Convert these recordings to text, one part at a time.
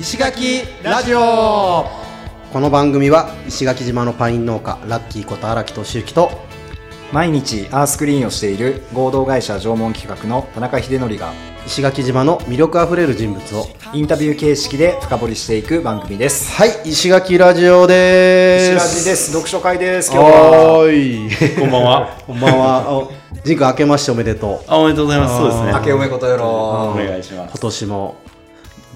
石垣ラジオ。この番組は石垣島のパイン農家ラッキーこと荒木俊之と毎日アースクリーンをしている合同会社縄文企画の田中秀則が石垣島の魅力あふれる人物をインタビュー形式で深掘りしていく番組です。はい石垣ラジオで石す。ラジです。読書会です今日は。はーい。こんばんは。こんばんは。おジン君明けましておめでとう。あ、おめでとうございます。そうですね。明けおめことよろ。お願いします今。年も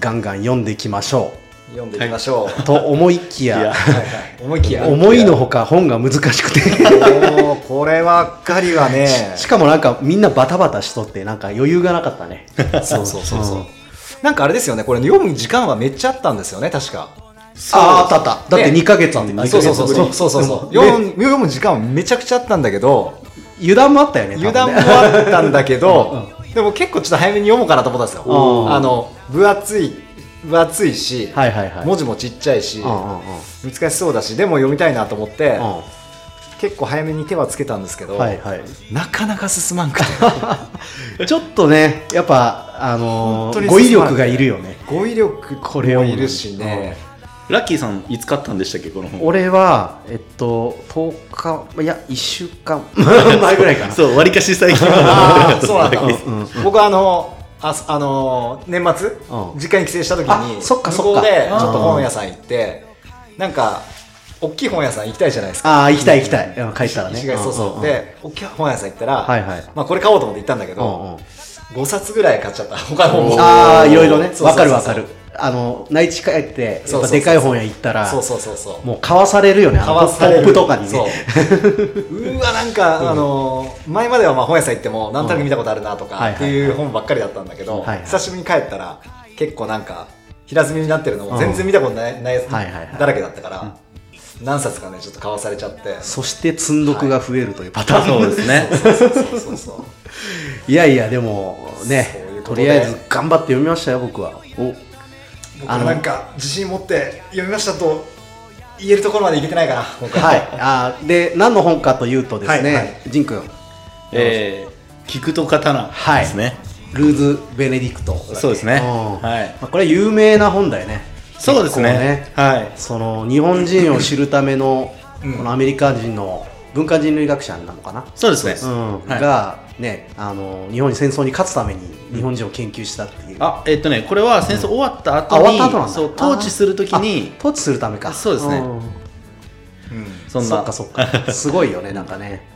ガンガン読んでいきましょ読んでいきましょう、うと思いきやいやはいはい、思いきや。思いのほか本が難しくて。こればっかりはね。しかもなんかみんなバタバタしとってなんか余裕がなかったね。そうそうそうそう、うん。なんかあれですよね。これ読む時間はめっちゃあったんですよね確か。ああったあった。だってね。2ヶ月あってそうそうそうそうそうそうそう。で読む読む時間はめちゃくちゃあったんだけど。油断もあったよね油断もあったんだけど、でも結構ちょっと早めに読もうかなと思ったんですよ。うん。あの分厚い分厚いし、はいはいはい。文字もちっちゃいし、難しそうだしでも読みたいなと思って、う結構早めに手はつけたんですけど、んはいはい。なかなか進まんくて。ちょっとねやっぱあのー語彙力がいるよね。語彙力これをもいるしね、ラッキーさん、いつ買ったんでしたっけ、この本？俺はえっと10日いや1週間 前ぐらいかな。そう、割かし最近ああそうなんだ、うん。うん僕はあのああの年末、うん。実家に帰省した時あにそっかそっでちょっと本屋さん行ってなんか大きい本屋さん行きたいじゃないですか。ああ行きたい行きたい。うん帰ったらね。そうそう、んんん。で大きい本屋さん行ったら、はいはい。まあ、これ買おうと思って行ったんだけうんうど、ん。5冊ぐらい買っちゃった。他の本も。ああいろいろね。そうそうそうそう。わかるわかるあの内地帰ってやっぱでかい本屋行ったらそうそうそうそう。もう買わされるよねあの買わされる。ポップとかにね。う。わなんか、あのー前まではまあ本屋さん行っても何となく見たことあるなとかうんはいはい。っていう本ばっかりだったんだけど、はいはい。久しぶりに帰ったら結構なんか平積みになってるのも全然見たことない,、ないやつはいはいはい。だらけだったから、何冊かねちょっと買わされちゃって。そして積んどくが増えるというパターン、そうですね。いやいやでもねとりあえず頑張って読みましたよ僕はお僕はなんか自信持って読みましたと言えるところまでいけてないかな。今回はい。あーで何の本かというとですね、はいはい。ジン君。えー、聞くと刀はい。ですね。ルーズ・ベネディクト。そうですね。うん。はい。まあ、これ有名な本だよね。そうですね。結構はい。その日本人を知るためのうん。このアメリカ人の文化人類学者なのかな、そうですね。うん。はい。がねあの日本に戦争に勝つために日本人を研究したっていう、あ、えっとね、これは戦争終わった後あに、終わった後なんだ。そう、統治するときにあ、統治するためか。そうですね。んうん。そんな。そっかそっか。すごいよねなんかね。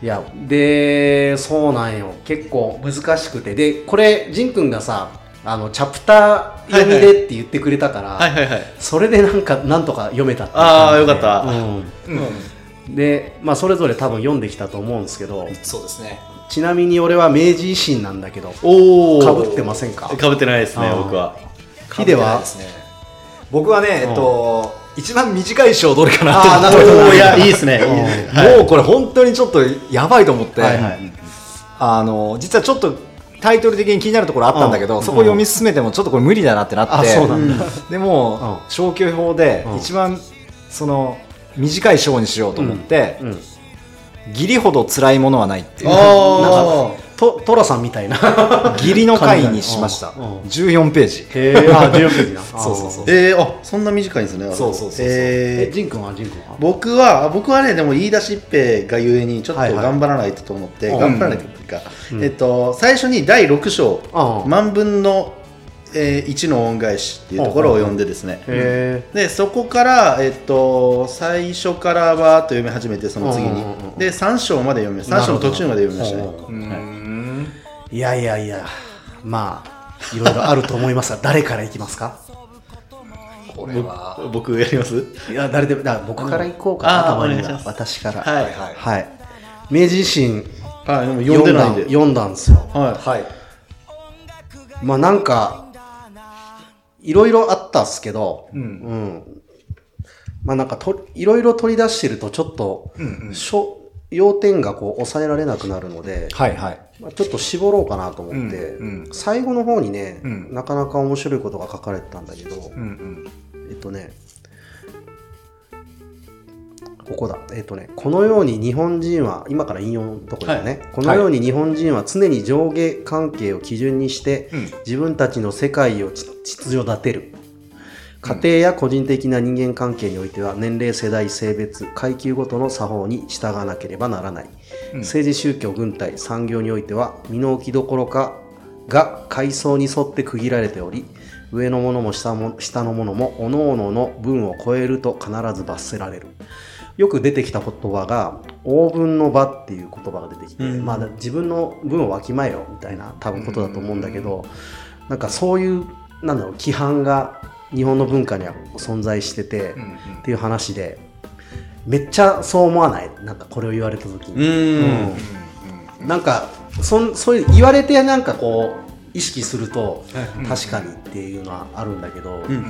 いやでそうなんよ。結構難しくて。でこれ仁くんがさあのチャプター読みでって言ってくれたから、はいはいはい。それでなんかなんとか読めたってあー感じで。よかった。うん。うんで、まあ、それぞれ多分読んできたと思うんですけどそうですね。ちなみに俺は明治維新なんだけどおかぶってませんか？かぶってないですね僕は。ヒですね。僕はね、えっと、一番短い章どれかなってあーなるほど。お ーいや、いいですね。もうこれ本当にちょっとやばいと思って、はいはい。あの実はちょっとタイトル的に気になるところあったんだけど、うん。そこ読み進めてもちょっとこれ無理だなってなって。でも、うん。消去法でうん。一番その短い章にしようと思って、うん義理ほど辛いものはないっていうあとトラさんみたいな 義理の回にしました、うんうん14ページ。へえあ14ページな。そうそうそう。えー、あそんな短いんですね。そうそうそうそう。えジン君は？ジン君は？僕は僕はねでも言い出しっぺがゆえにちょっとはいはい。頑張らないとと思って、うん。頑張らないとっていうか、うん。えっと最初に第6章「うん万分の、えー、1の恩返し」っていうところを読んでですね、へでそこから、えっと、最初からバーっと読み始めてその次に、うんうんうんで3章まで読みました3章の途中まで読みましたね。なるほど。うーん。えいやいやいや。まあいろいろあると思いますが 誰からいきますか？これは。僕やります？いや誰でもだから僕からいこうかな、あーたまには。お願いします。私から。はい。はい。はいはい明治維新はい読んでないんで。読んだんですよ。ははい。まあなんかいろいろあったっすけど、うん。うん。まあなんかといろいろ取り出してるとちょっと、うんうん。しょ要点がこう抑えられなくなるので、はいはい。まあ、ちょっと絞ろうかなと思って、うんうん。最後の方にね、うん。なかなか面白いことが書かれてたんだけど、うんうん。えっとねここだ。えっ、とね、このように日本人は、今から引用のところだよね、このように日本人は常に上下関係を基準にして、うん。自分たちの世界をち秩序立てる。家庭や個人的な人間関係においては年齢世代性別階級ごとの作法に従わなければならない、政治宗教軍隊産業においては身の置きどころかが階層に沿って区切られており上のものも下も下のものも各々の分を超えると必ず罰せられるよく出てきた言葉が「応分の場」っていう言葉が出てきて、うん。まあ自分の分をわきまえろみたいな多分ことだと思うんだけど、なんかそういうなんだろう規範が日本の文化には存在してて、うんうん。っていう話でめっちゃそう思わない？なんかこれを言われた時うに、ん。なんかそんそういう言われてなんかこう意識すると、い。確かにっていうのはあるんだけど、うん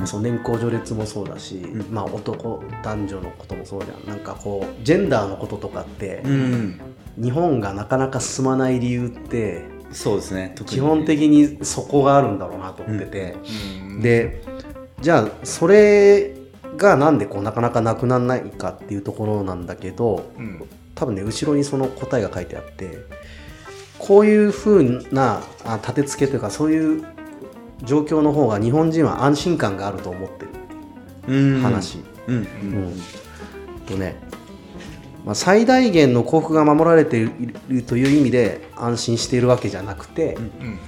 うんその年功序列もそうだし、まあ男男女のこともそうじゃん。なんかこうジェンダーのこととかってう、ん。日本がなかなか進まない理由ってそうですね。基本的にそこがあるんだろうなと思ってて、うん。でじゃあそれがなんでこうなかなかなくならないかっていうところなんだけどうん。多分ね後ろにその答えが書いてあってこういうふうなあ立て付けというかそういう状況の方が日本人は安心感があると思ってる。うん。話。うんうん。とね、まあ、最大限の幸福が守られているという意味で安心しているわけじゃなくて、うん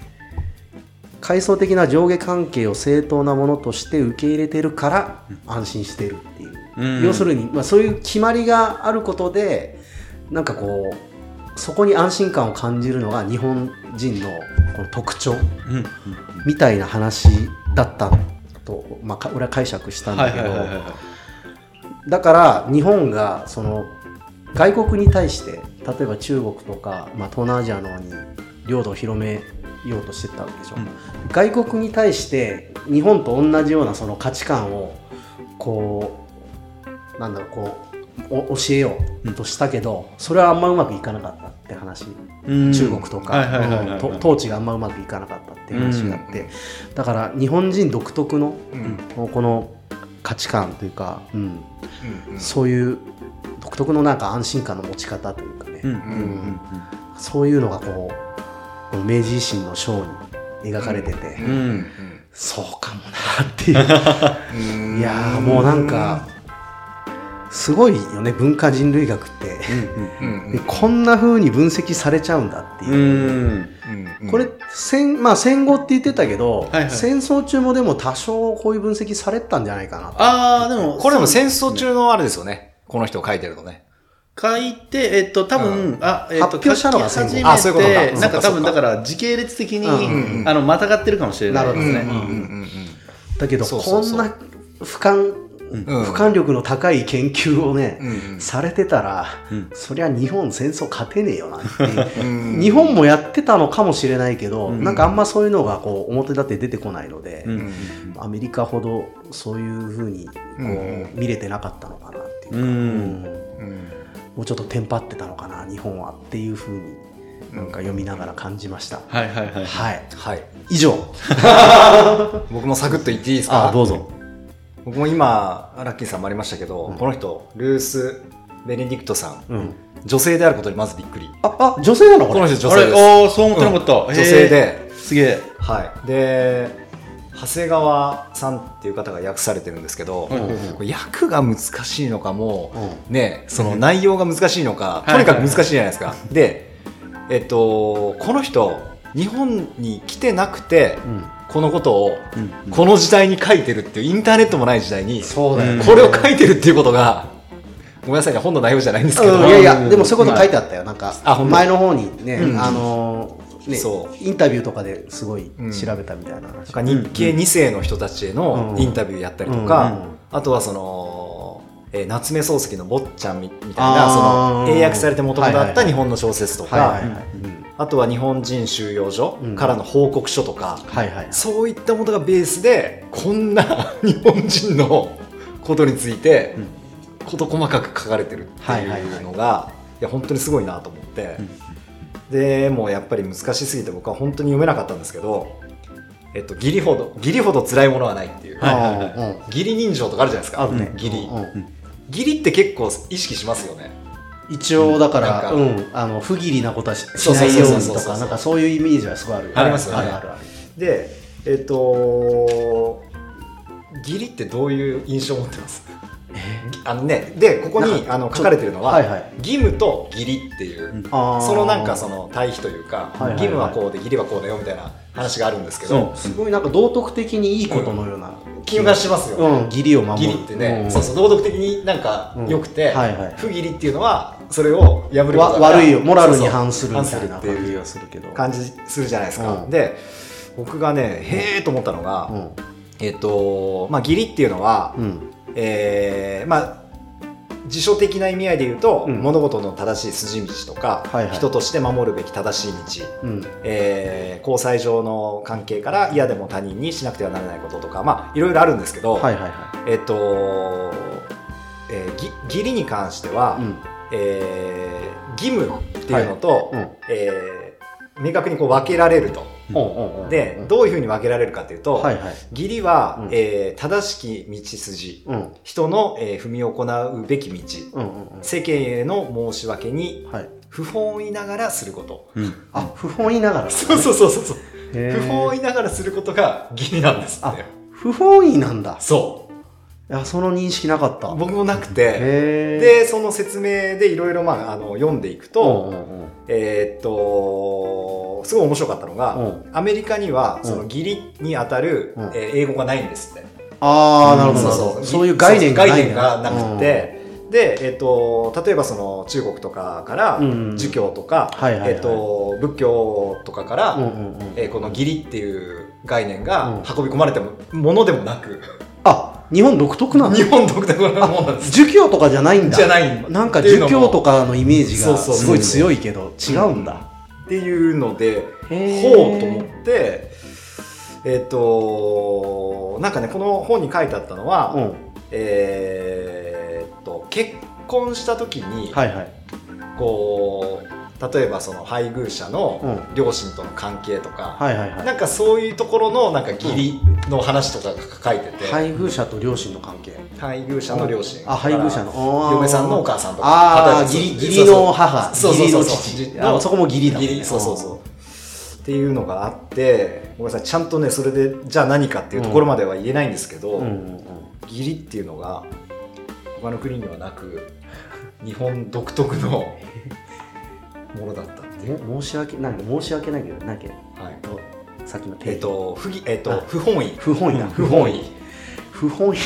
階層的な上下関係を正当なものとして受け入れているから安心しているっていう、うん。要するに、まあ、そういう決まりがあることでなんかこうそこに安心感を感じるのが日本人のこの特徴うんみたいな話だったと、まあか、俺は解釈したんはだけど。だから日本がその外国に対して例えば中国とか、まあ、東南アジアの方に領土を広めようとしてたわけでしょ、うん。外国に対して日本と同じようなその価値観をこうなんだろうこうお教えようとしたけど、それはあんまうまくいかなかったって話、うん。中国とか、統治があんまうまくいかなかったっていう話があって、だから日本人独特のうん。この価値観というか、うん、うんそういう独特のなんか安心感の持ち方というかね、うんうんうんそういうのがこう明治維新の章に描かれてて、うんうんそうかもなっていう。う んいやーもうなんかすごいよね文化人類学って、こんな風に分析されちゃうんだっていう。う、んうんこれ戦,、まあ、戦後って言ってたけど、はいはい。戦争中もでも多少こういう分析されてたんじゃないかなと。ああでもこれでも戦争中のあれですよね。この人書いてるのね。書いて、えっと、多分、あ、えっと、発表したのが戦後。あそういうことか。うんなんか多分、だから、時系列的に、うんうんあの、またがってるかもしれないですね。なるほどね。うんうんだけどこんな俯瞰う。んうん。俯瞰力の高い研究をね、うんされてたら、うん。そりゃ日本戦争勝てねえよなって。日本もやってたのかもしれないけど、うん。なんかあんまそういうのがこう表立って出てこないので、アメリカほどそういうふうにこう、うん見れてなかったのかなっていうか、うん。うん。うん。もうちょっとテンパってたのかな日本はっていうふうになんか読みながら感じました、はいはいはい。はい。はい。以上。僕もサクッと言っていいですか？あどうぞ僕も今、ラッキーさんもありましたけど、うん。この人、ルース・ベネディクトさん、うん。女性であることにまずびっくり。ああ女性なの？この人女性です。おーそう思ってなかった。うん。女性で、すげえ。はい。で、長谷川さんっていう方が訳されてるんですけど、うん。訳が難しいのかも、うね、その内容が難しいのか、うんとにかく難しいじゃないですか。で、えっと、この人、日本に来てなくて、うんこのことを、うんこの時代に書いてるっていう、インターネットもない時代に、これを書いてるっていうことが、ごめんなさいね、本の内容じゃないんですけど、うん。いやいやでもそういうこと書いてあったよ。なんか前の方にね、うん。あのーねそう。インタビューとかですごいうん。調べたみたいな。話、日系2世の人たちへのうん。インタビューやったりとうんか、うん。あとはその、えー夏目漱石の「坊ちゃんみ」みたいあなー。その英訳されて元々あはいはいはい。った日本の小説とか、あとは日本人収容所うん。からの報告書とか、はいはいそういったものがベースでこんな日本人のことについて事細かく書かれてるっていうのがいや本当にすごいなと思って、でもうやっぱり難しすぎて僕は本当に読めなかったんですけど、えっと、義理ほど義理ほど辛いものはないっていう、はいはいはい。うん。義理人情とかあるじゃないですか。あるね。義理、うんうん。義理って結構意識しますよね一応だから、うん、あの不義理なことはしないようにとかなんかそういうイメージはすごいある。よありますよね。あるあるあるでえっと義理ってどういう印象を持ってます？あのねでここにあの書かれてるのは、はいはい。義務と義理っていう、そのなんかその対比というか、はいはいはい。義務はこうで義理はこうだよみたいな話があるんですけどすごいなんか道徳的にいいことのような気がしますよ。ね、うん義理を守る義理ってね、うん。そうそう道徳的になんか良くて、うんはいはい。不義理っていうのはそれを破る悪いよ。モラルに反するみたいな感じがするけど。感じするじゃないですか、うん。で僕がねへえと思ったのが、うん。えっ、とまあ義理っていうのは、うん。えーまあ辞書的な意味合いで言うと、うん。物事の正しい筋道とか、はいはい。人として守るべき正しい道、うん。えー交際上の関係から嫌でも他人にしなくてはならないこととかまあいろいろあるんですけど、はいはいはえっ、と、えーぎ義理に関しては、いうん。えー義務っていうのと、うん。えー明確にこう分けられると。で、どういうふうに分けられるかというと、はいはい。義理は、うん。えー正しき道筋、うん。人の、えー踏み行うべき道、うんうんうん。世間への申し訳にはい。不本意ながらすること。うん。あ不本意ながら。そうそうそうそうそう。不本意ながらすることが義理なんですあ。不本意なんだ。そいやその認識なかった。う。僕もなくて、で、その説明でいろいろまああの読んでいくと、うんうんうん。えーっと、すごい面白かったのが、うん。アメリカにはうんその義理にあたる、うん。えー英語がないんですって。ああなるほど。そうそう。いう概念がない概んだ。念がなくて、で、えっと例えばその中国とかからうん。儒教とか、えっと仏教とかから、えーこの義理っていう概念がうん。運び込まれてもものでもなく、あ日本独特なの？日本独特なものなんです。儒教とかじゃないんだ。じゃないんなんか儒教とかのイメージがすごい強いけど違うんだっていうのでほうと思ってえっ、となんかねこの本に書いてあったのは、うん。えーっと結婚した時に、はいはい。こう例えばその配偶者のうん。両親との関係とか、はいはいはい。なんかそういうところのなんか義理の話とかが書いてて、配偶者と両親の関係。配偶者の両親。あ配偶者の。嫁さんのお母さんとか。ああ義理の母そうそう。そうそう義理の父。のあそこも義理だ。ね義理。そうそうそう。っていうのがあってごめんなさい。ちゃんとねそれでじゃあ何かっていうところまでは言えないんですけど、うんうんうん。義理っていうのが他の国にはなく日本独特のものだった申し訳ない申し訳ないけどなけはい、とさっきのえっ、と不義えっ、あと不本意。不本意だ不本意。不本意。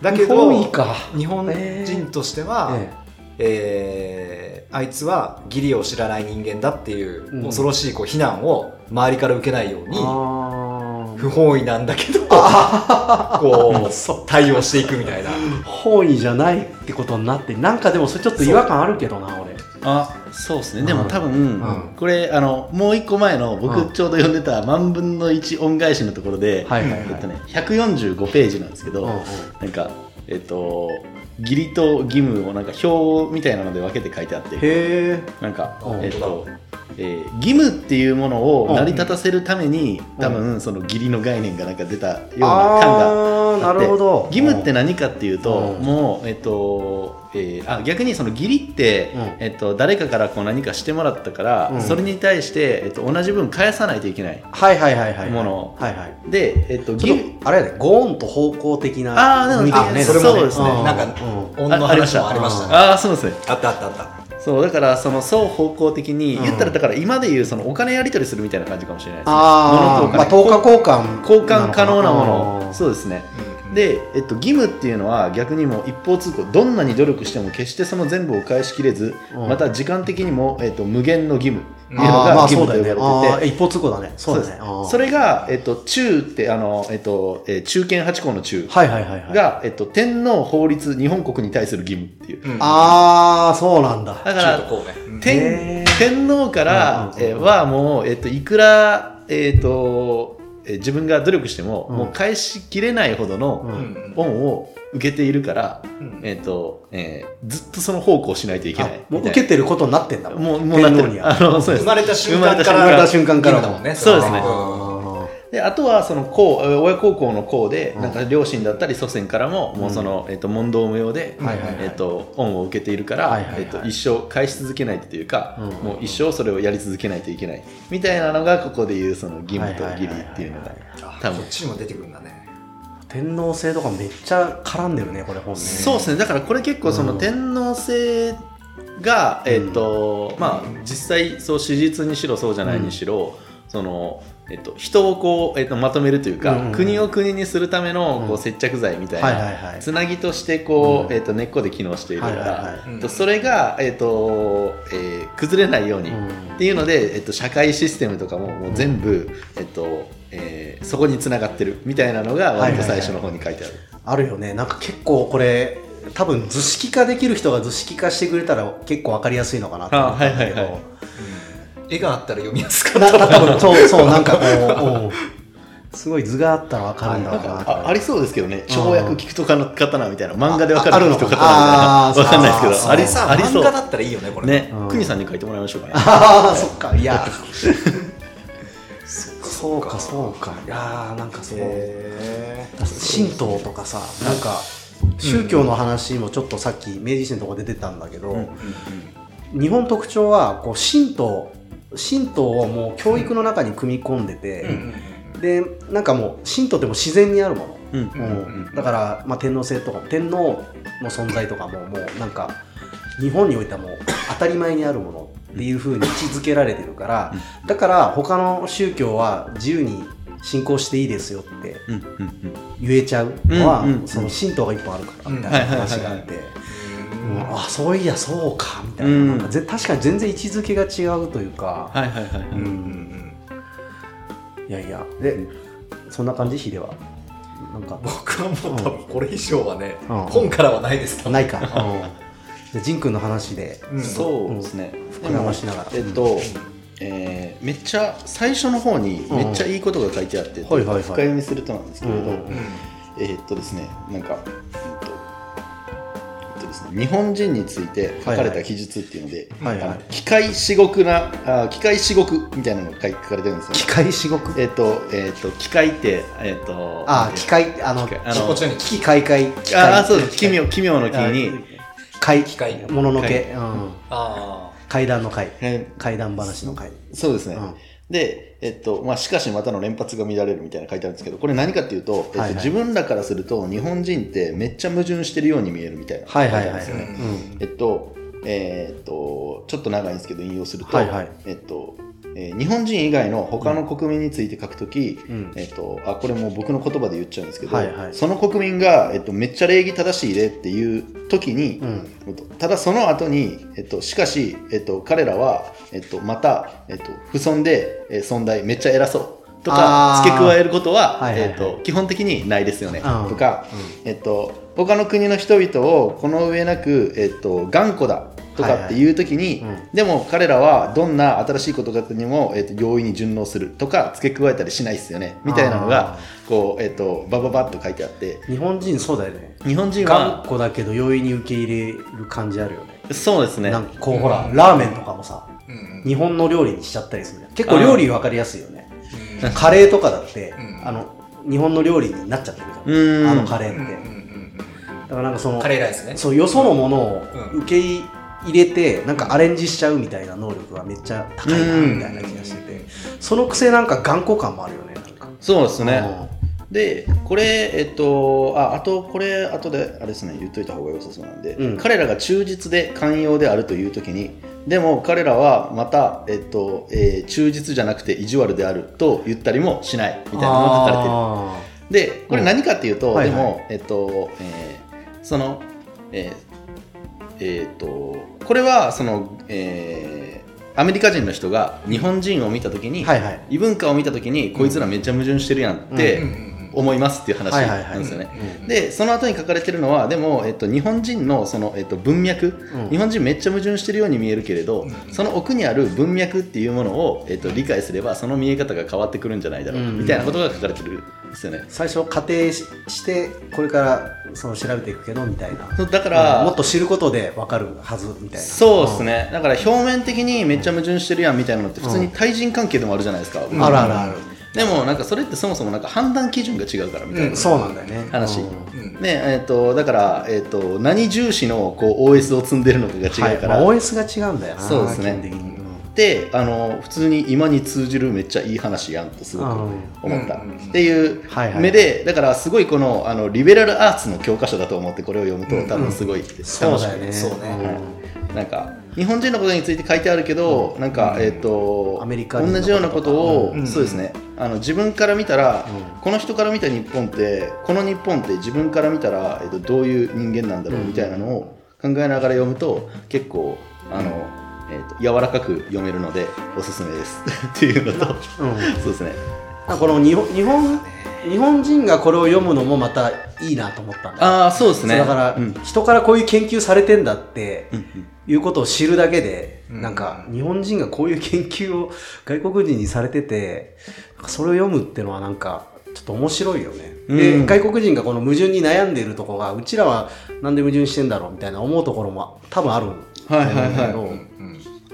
だけど日本人としては、ええ。ーあいつは義理を知らない人間だっていううん。恐ろしいこう非難を周りから受けないようえにあ不本意なんだけどあこう。対応していくみたいな。本意じゃないってことになってなんかでもそれちょっと違和感あるけどな俺あそうですね。でもうん多分、ん。これあのもう一個前のうん。僕ちょうど読んでた万分の1恩返しのところで、えっとね、145ページなんですけど、うなんかえっと義理と義務をなんか表みたいなので分けて書いてあってへえ。なんかうん。えっとえー義務っていうものを成り立たせるために、うん。多分その義理の概念がなんか出たような感がああなるほど。義務って何かっていうと、うん。もう、えっとえーあ逆にその義理って、うん。えっと、誰かからこう何かしてもらったから、うん。それに対して、えっと、同じ分返さないといけないはいはいはいはいもの。はいはい。で、えっと、義ちょっとあれやねゴーンと方向的なあーでもねあそれもね。そうですね。うん。なんかうん。女の話もありました。ね。ああそうですね。あったあったあった。そうだからその双方向的に、うん。言ったらだから今でいうそのお金やり取りするみたいな感じかもしれないですね。ああ物とお金。まあ等価交換交換可能なもの。のそうですね。うんで、えっと、義務っていうのは逆にもう一方通行どんなに努力しても決してその全部を返しきれず、うん。また時間的にも、えっと、無限の義務っていうのが義務とそうだよね。呼ばれてて、あー一方通行だね。そうだね。ですあー。それが、えっと、中ってあの、えっとえー中堅八項の中はいはいはいはい。が、えっと、天皇法律日本国に対する義務っていう。うん。ああそうなんだ。だから天天皇から、はもう、えっと、いくら、えっとえー自分が努力しても、うん。もう返しきれないほどうの恩を受けているから、うん。えっとえーずっとその奉公しないといけない。あもう受けてることになってんだもうもうなってる。あのそうです生まれた瞬間から生まれた瞬間からだもんねそうですねであとはその公えー親孝行の公で、うん。なんか両親だったり祖先からも、もうその、えっと問答無用で、はいはいはい。えっと恩を受けているから、えっと一生返し続けないというか、うん。もう一生それをやり続けないといけない。みたいなのがここでいうその義務と義理っていうのがあ多分。こっちにも出てくるんだね。天皇制とかめっちゃ絡んでるねこれ本ねそうですね。だからこれ結構そのうん。天皇制が、えっ、とまあ実際そう史実にしろそうじゃないにしろ、そのえっと、人をこう、えっと、まとめるというか、うんうんうん。国を国にするためのこううん接着剤みたいはいはいはない。つなぎとしてこう、うん。えっと、根っこで機能しているから、はいはいはい。うん。えっとそれが、えっとえー崩れないように、うん。っていうので、えっと、社会システムとかももう全部、えっとえーそこにつながってるみたいなのが割と最初の方に書いてある。あるよね。なんか結構これ多分図式化できる人が図式化してくれたら結構わかりやすいのかなと思ったんだけど、あはいはいはい絵があったら読みやすかっなた多分そうそうなんかこう、う。んすごい図があったらわかるんだろうなとあありそうですけどね。跳躍聞くとかの刀みたいな漫画でわかる聞くと刀みたいな。わか。んないですけどありさありそう。漫画だったらいいよねこれ。ね。うん。国さんに書いてもらいましょうかね。ああそっか。いや。そうかそうか。いやーなんかそう。へ神道とかさなんか宗教の話もちょっとさっき明治維新のとこ出てたんだけど、日本特徴はこう神道神道をもう教育の中に組み込んでて、でなんかもう神道ってもう自然にあるもの、うんだから、まあ、天皇制とかも天皇の存在とかももうなんか日本においてはもう当たり前にあるものっていうふうに位置づけられてるから、だから他の宗教は自由に信仰していいですよって言えちゃうのは、その神道が一本あるからみたいな話があって、うん。うんあそういやそうかみたいな,、うん。なんかぜ確かに全然位置づけが違うというか、はいはいはいはい。うんうんうん。いやいや。でそんな感じヒデは？なんか。僕はもう多分これ以上はねうん。本からはないです。ないか、うん、じゃあジン君の話でうん。そうですね。膨らましながら。えっとえーめっちゃ最初の方にめっちゃいいことが書いてあって、はいはいはい。深読みするとなんですけれど、うんうん。えーっとですねなんか、日本人について書かれた記述っていうので、はいはい。機械至極なあ機械至極みたいなのが書い書かれてるんですよ。機械至極？えっとえっと機械ってえっとあ機械あの機械。あのあのこちらに機械械機械。ああそうです。奇妙奇妙の木に。階機械。もののけ、はいうん、あ階段の階。え階段話の階。そうですね、うんで、えっとまあ、しかしまたの連発が乱れるみたいな書いてあるんですけどこれ何かっていうと、えっとはいはい。自分らからすると日本人ってめっちゃ矛盾してるように見えるみたいなはいはいはい、えっと、えーっと、ちょっと長いんですけど、引用すると、はいはい。えっと、えー日本人以外の他の国民について書くとき、うん。えっと、あ、これもう僕の言葉で言っちゃうんですけど、はいはい。その国民が、えっと、めっちゃ礼儀正しいでっていう時に、うん。えっとただその後に、えっと、しかし、えっと、彼らは、えっと、また、えっと、不尊で、えー尊大、めっちゃ偉そうとか付け加えることは、はいはいはい。えっと、基本的にないですよね、うん。とか、えっと、他の国の人々をこの上なく、えっと、頑固だとかっていう時に、はいはいうん。でも彼らはどんな新しいことがあってにも、えっと、容易に順応するとか付け加えたりしないですよね。みたいなのがあこう、えっと、バババッと書いてあって。日本人そうだよね。日本人は頑固だけど容易に受け入れる感じあるよね。そうですね。なんかこうほらラーメンとかもさうん。日本の料理にしちゃったりするじゃん。結構料理分かりやすいよね。うん。カレーとかだって、うん。あの日本の料理になっちゃってるじゃん。うん。あのカレーって、うんうんうんだからなんかそのカレーライスね。そうよそのものをうん。受け入れてなんかアレンジしちゃうみたいな能力がめっちゃ高いなうんみたいな気がしてて。そのくせなんか頑固感もあるよねなんかそうですね。でこれえっとああとこれ後であれですね言っといた方が良さそうなんで、うん。彼らが忠実で寛容であるという時にでも彼らはまた、えっとえー忠実じゃなくて意地悪であると言ったりもしないみたいなのが書かれてる。あでこれ何かっていうと、うんはいはい。でも、えっとえーそのえーえーっとこれはその、えーアメリカ人の人が日本人を見た時に、ーはいはい。異文化を見た時にこいつらめっちゃ矛盾してるやんってうんうんうん思いますっていう話なんですよね。うんでその後に書かれてるのはでも、えっと、日本人のその、えっと、文脈、うん。日本人めっちゃ矛盾してるように見えるけれど、うん。その奥にある文脈っていうものを、えっと、理解すればその見え方が変わってくるんじゃないだろうか、うん。みたいなことが書かれてるんですよね。最初仮定ししてこれからその調べていくけどみたいな。だから、うん。もっと知ることで分かるはずみたいな。そうですね、だから表面的にめっちゃ矛盾してるやんみたいなのって普通に対人関係でもあるじゃないですか、うん。あるあるあるでもなんかそれってそもそもなんか判断基準が違うからみたいな、うんそうなんだよね。話。ねえー、とだから、えー、と何重視のこう OS を積んでるのかが違うから、はいまあ、OS が違うんだよなそうですね。基本的に、うん。っってあの普通に今に通じるめっちゃいい話やんとすごく思った。うん。っていうはいはい目でだからすごいこのあのリベラルアーツの教科書だと思ってこれを読むと多分すごい楽しくそうだよね。そうね。なんか日本人のことについて書いてあるけど、なんか、えっ、とアメリカ人の同じようなことを、うん。そうですねあの自分から見たら、うん。この人から見た日本ってこの日本って自分から見たら、えっとどういう人間なんだろうみたいなのを考えながら読むと結構あの、えっと柔らかく読めるのでおすすめです。っていうのと、うん。そうですね。この日本日本日本人がこれを読むのもまたいいなと思ったんだ。ああそうですね。だから、うん。人からこういう研究されてんだってうんいうことを知るだけで、うんなんか日本人がこういう研究を外国人にされててそれを読むっていうのはなんかちょっと面白いよね、でうん。外国人がこの矛盾に悩んでいるところがうちらはなんで矛盾してんだろうみたいな思うところも多分あるんだけど、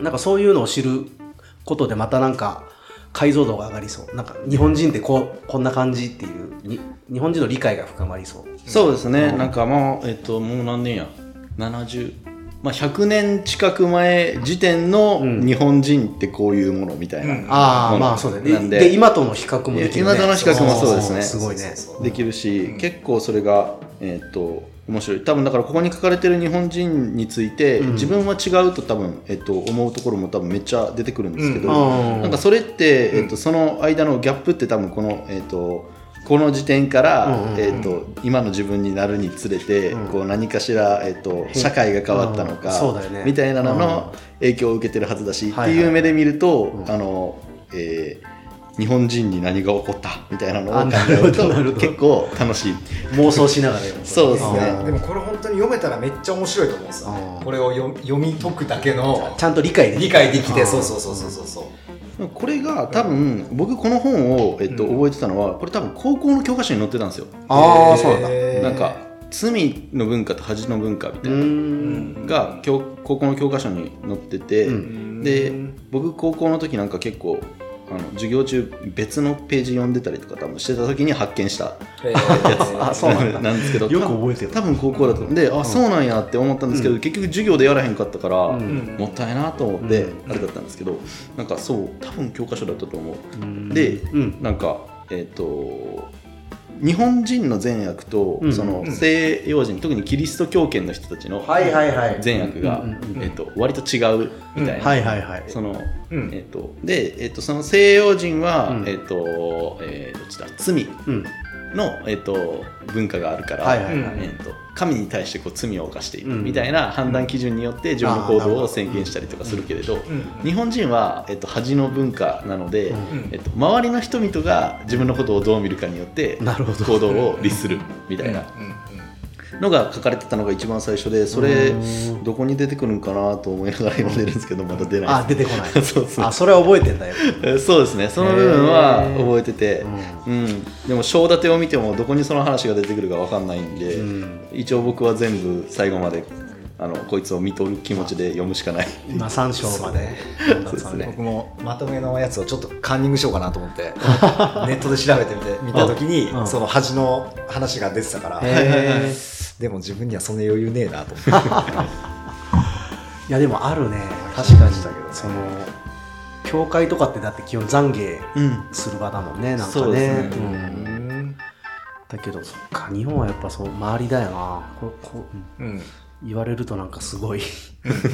なんかそういうのを知ることでまたなんか解像度が上がりそう。なんか日本人ってこうこんな感じっていうに日本人の理解が深まりそう。そうですね、なんかまあえっともう何年や？70まあ100年近く前時点のうん。日本人ってこういうものみたいな、うん。ああまあそうだよね。なんで。で今との比較もできる、ね、今との比較もそうですね。すごいね。できるし、結構それがえっと面白い。多分だからここに書かれてる日本人について、うん。自分は違うと多分、えっと、思うところも多分めっちゃ出てくるんですけど、うん。なんかそれって、えっと、その間のギャップって多分この、えっと、この時点から、うんうんうん。えっと、今の自分になるにつれて、うん。こう何かしら、えっと、社会が変わったのか、うん。ね。みたいなのうん。の影響を受けてるはずだし、はいはいっていう目で見ると、うん。あのえー日本人に何が起こったみたいなのを考あなるほえると結構楽しい。妄想しながら読む。そうですね。でもこれ本当に読めたらめっちゃ面白いと思うんですよ。これを読読み解くだけのちゃんと理解できる理解できてそうそうそうそうそう。そうこれが多分僕この本を、えっと、うん。覚えてたのはこれ多分高校の教科書に載ってたんですよ。ああそうなんだ。なんか罪の文化と恥の文化みたういな。が教高校の教科書に載ってて、うん。で僕高校の時なんか結構あの授業中別のページ読んでたりとか多分してた時に発見した。へー。あそうなんだ。なんですけどよく覚えてる。多分高校だと。であ、そうなんやって思ったんですけど、うん。結局授業でやらへんかったから、うん。もったいなと思って、うん。あれだったんですけどなんかそう多分教科書だったと思う、うん。でうん。なんかえっ、と日本人の善悪と、うん。そのうん。西洋人特にキリスト教圏の人たちのはいはいはい。善悪が、割と違うみたいな、はいはいはい。そのうん。えっとで、えっとその西洋人は、うん。えっとえーどっちだ？罪。うんの、えっと文化があるから、はいはいはい。えっと神に対してこう罪を犯しているうん。みたいな判断基準によって自分の行動を宣言したりとかするけれど、日本人は、えっと、恥の文化なので、うん。えっと、周りの人々が自分のことをどう見るかによってなるほど。行動を律するみたいなのが書かれてたのが一番最初でそれうんどこに出てくるんかなと思いながら読んでるんですけどまだ出ない。あ出てこない。そうそう。あそれは覚えてんだよ。えそうですね。その部分は覚えてて、うん。でも章立てを見てもどこにその話が出てくるか分かんないんで、うん。一応僕は全部最後まであのこいつを見とる気持ちで読むしかない。今3章まで。そう。ですね。僕もまとめのやつをちょっとカンニングしようかなと思ってネットで調べてみて見た時にうん。その恥の話が出てたからでも自分にはその余裕ねえなと思って。いやでもあるね。確かに。その教会とかってだって基本懺悔うん。する場だもんねなんかそうですね。ねうん。だけどそっか日本はやっぱそう周りだよな。ここうん。うん。言われるとなんかすごい。確か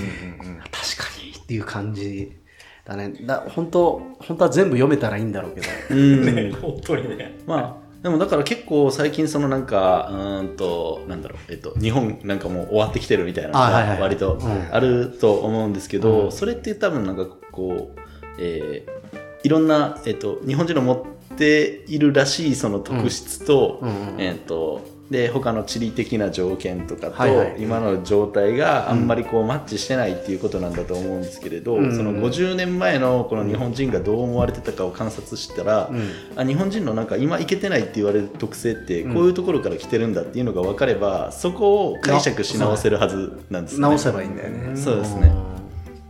にっていう感じだね。だ本当本当は全部読めたらいいんだろうけど。うん。本当にね。まあでもだから結構最近そのなんかうーんとなんだろうえっと日本なんかもう終わってきてるみたいな割とうん。あると思うんですけど、うん。それって多分なんかこう、えーいろんな、えっと、日本人の持っているらしいその特質と,、うんうん。えっとで他の地理的な条件とかと、今の状態があんまりこうマッチしてないっていうことなんだと思うんですけれど、うん。その50年前のこの日本人がどう思われてたかを観察したら、うん。あ日本人のなんか今いけてないって言われる特性ってこういうところから来てるんだっていうのが分かればそこを解釈し直せるはずなんですね。直せばいいんだよね。そうですね。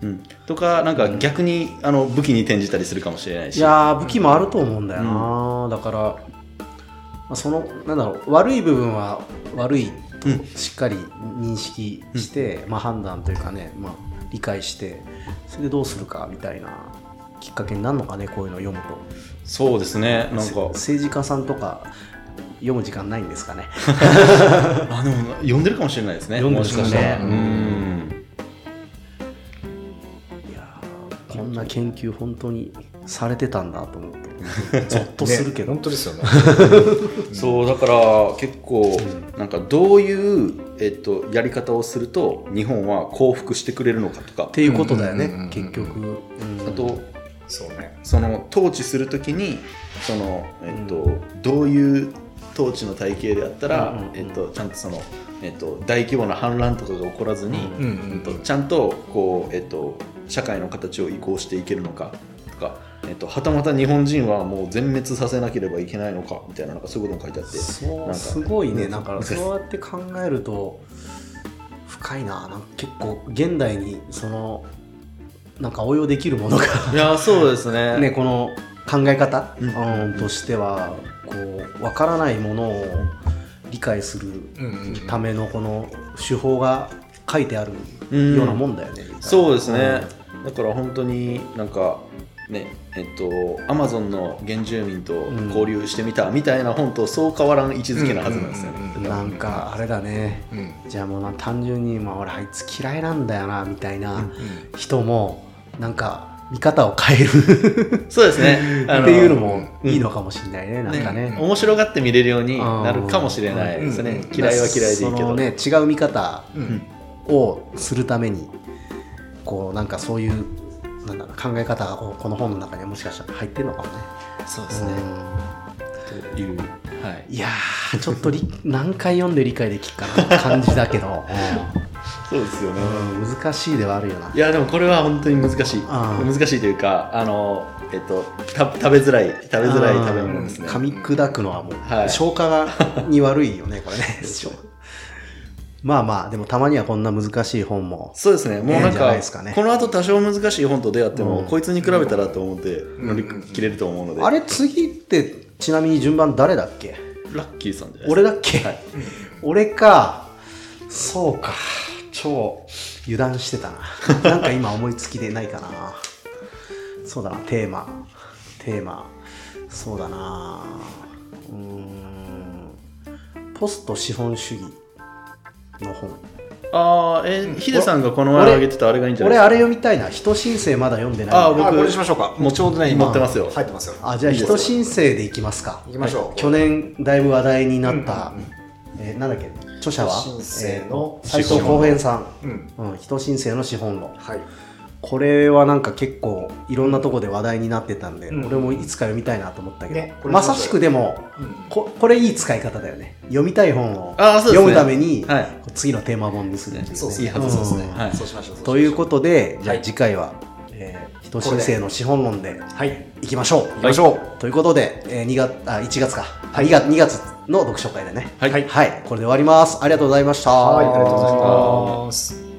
うん、とかなんか逆にあの武器に転じたりするかもしれないし。いやー武器もあると思うんだよな、だから、まあ、そのなんだろう悪い部分は悪いとうん。しっかり認識して、まあ、判断というかね、まあ、理解してそれでどうするかみたいなきっかけになるのかねこういうのを読むと。そうですね。なんか。政治家さんとか読む時間ないんですかね。あでも読んでるかもしれないですね。読んでるかもしれない。こんな研究本当にされてたんだと思うとゾッとするけど、ね本当ですよね。そうだから結構なんかどういう、えっと、やり方をすると日本は降伏してくれるのかとか。っていうことだよね、うんうんうんうん。結局、うん。あとそうね。その統治するときにその、えっとどういう統治の体系であったら、うんうんうん。えっと、ちゃんとその、えっと、大規模な反乱とかが起こらずに、うんうん。えっと、ちゃんとこう、えっと、社会の形を移行していけるのかとか、えっと、はたまた日本人はもう全滅させなければいけないのかみたいななんかそういうことも書いてあって。そうすごいねなんかそうやって考えると深いななんか結構現代にそのなんか応用できるものがいやそうですね。ね。この考え方、うんうんとしてはこう分からないものを理解するためのこの手法が書いてあるようなもんだよね、そうですね、だから本当になんかねえっとアマゾンの原住民と交流してみたみたいな本とそう変わらん位置づけなはずなんですよね、うんうんうんうんなんかあれだね。うん。じゃあもうな単純に、まあ、俺あいつ嫌いなんだよなみたいなうん人もなんか見方を変える。そうですね。あっていうのもいいのかもしれないね、なんかね。面白がって見れるようになるかもしれないですね、うん。嫌いは嫌いでいいけど、ね違う見方うん。をするためにこうなんかそういうなんだろう考え方がこの本の中にはもしかしたら入ってるのかもね。そうですね、うん。というはい。いやーちょっとり 何回読んで理解できるかなって感じだけど、そうですよね、うん難しいではあるよな。いやでもこれは本当に難しい。難しいというかあのえっとた食べづらい食べづらい食べ物ですね。噛み砕くのはもう、はい。消化がに悪いよねこれね まあまあでもたまにはこんな難しい本もそうですね。もうなんかですかね。この後多少難しい本と出会っても、うんこいつに比べたらと思って乗り切れると思うので、あれ次ってちなみに順番誰だっけ？ラッキーさんじゃないですか。俺だっけ、はい。俺かそうか。超油断してたな。なんか今思いつきでないかな。そうだなテーマ。テーマ。そうだな。うーん。ポスト資本主義の本。ああえヒデさんがこの前挙げてたあれがいいんじゃないですか？俺あれ読みたいな。人申請まだ読んでない。あ僕あこれしましょうか。もうちょうどね今持ってますよ。入ってますよ。あじゃあ人申請でいきますか。行きましょう。去年だいぶ話題になった、えーなんだっけ？著者は？人申請のえー斉藤浩平さん、うん。うん、人申請の資本論。はいこれはなんか結構いろんなとこで話題になってたんで、うん。俺もいつか読みたいなと思ったけど、ねまさしくでもうん。ここれいい使い方だよね。読みたい本をね。読むために、はい。次のテーマ本にするっていうね。そうですねいいはずですね。ん。はい。そうしましょうということでじゃあはい。次回は、えー人申請の資本論ではい。いきましょう。行きましょう。ということで、えー、2月、あ、1月か。2月、2月の読書会でね。はい。はい。これで終わります。ありがとうございました。はいありがとうございます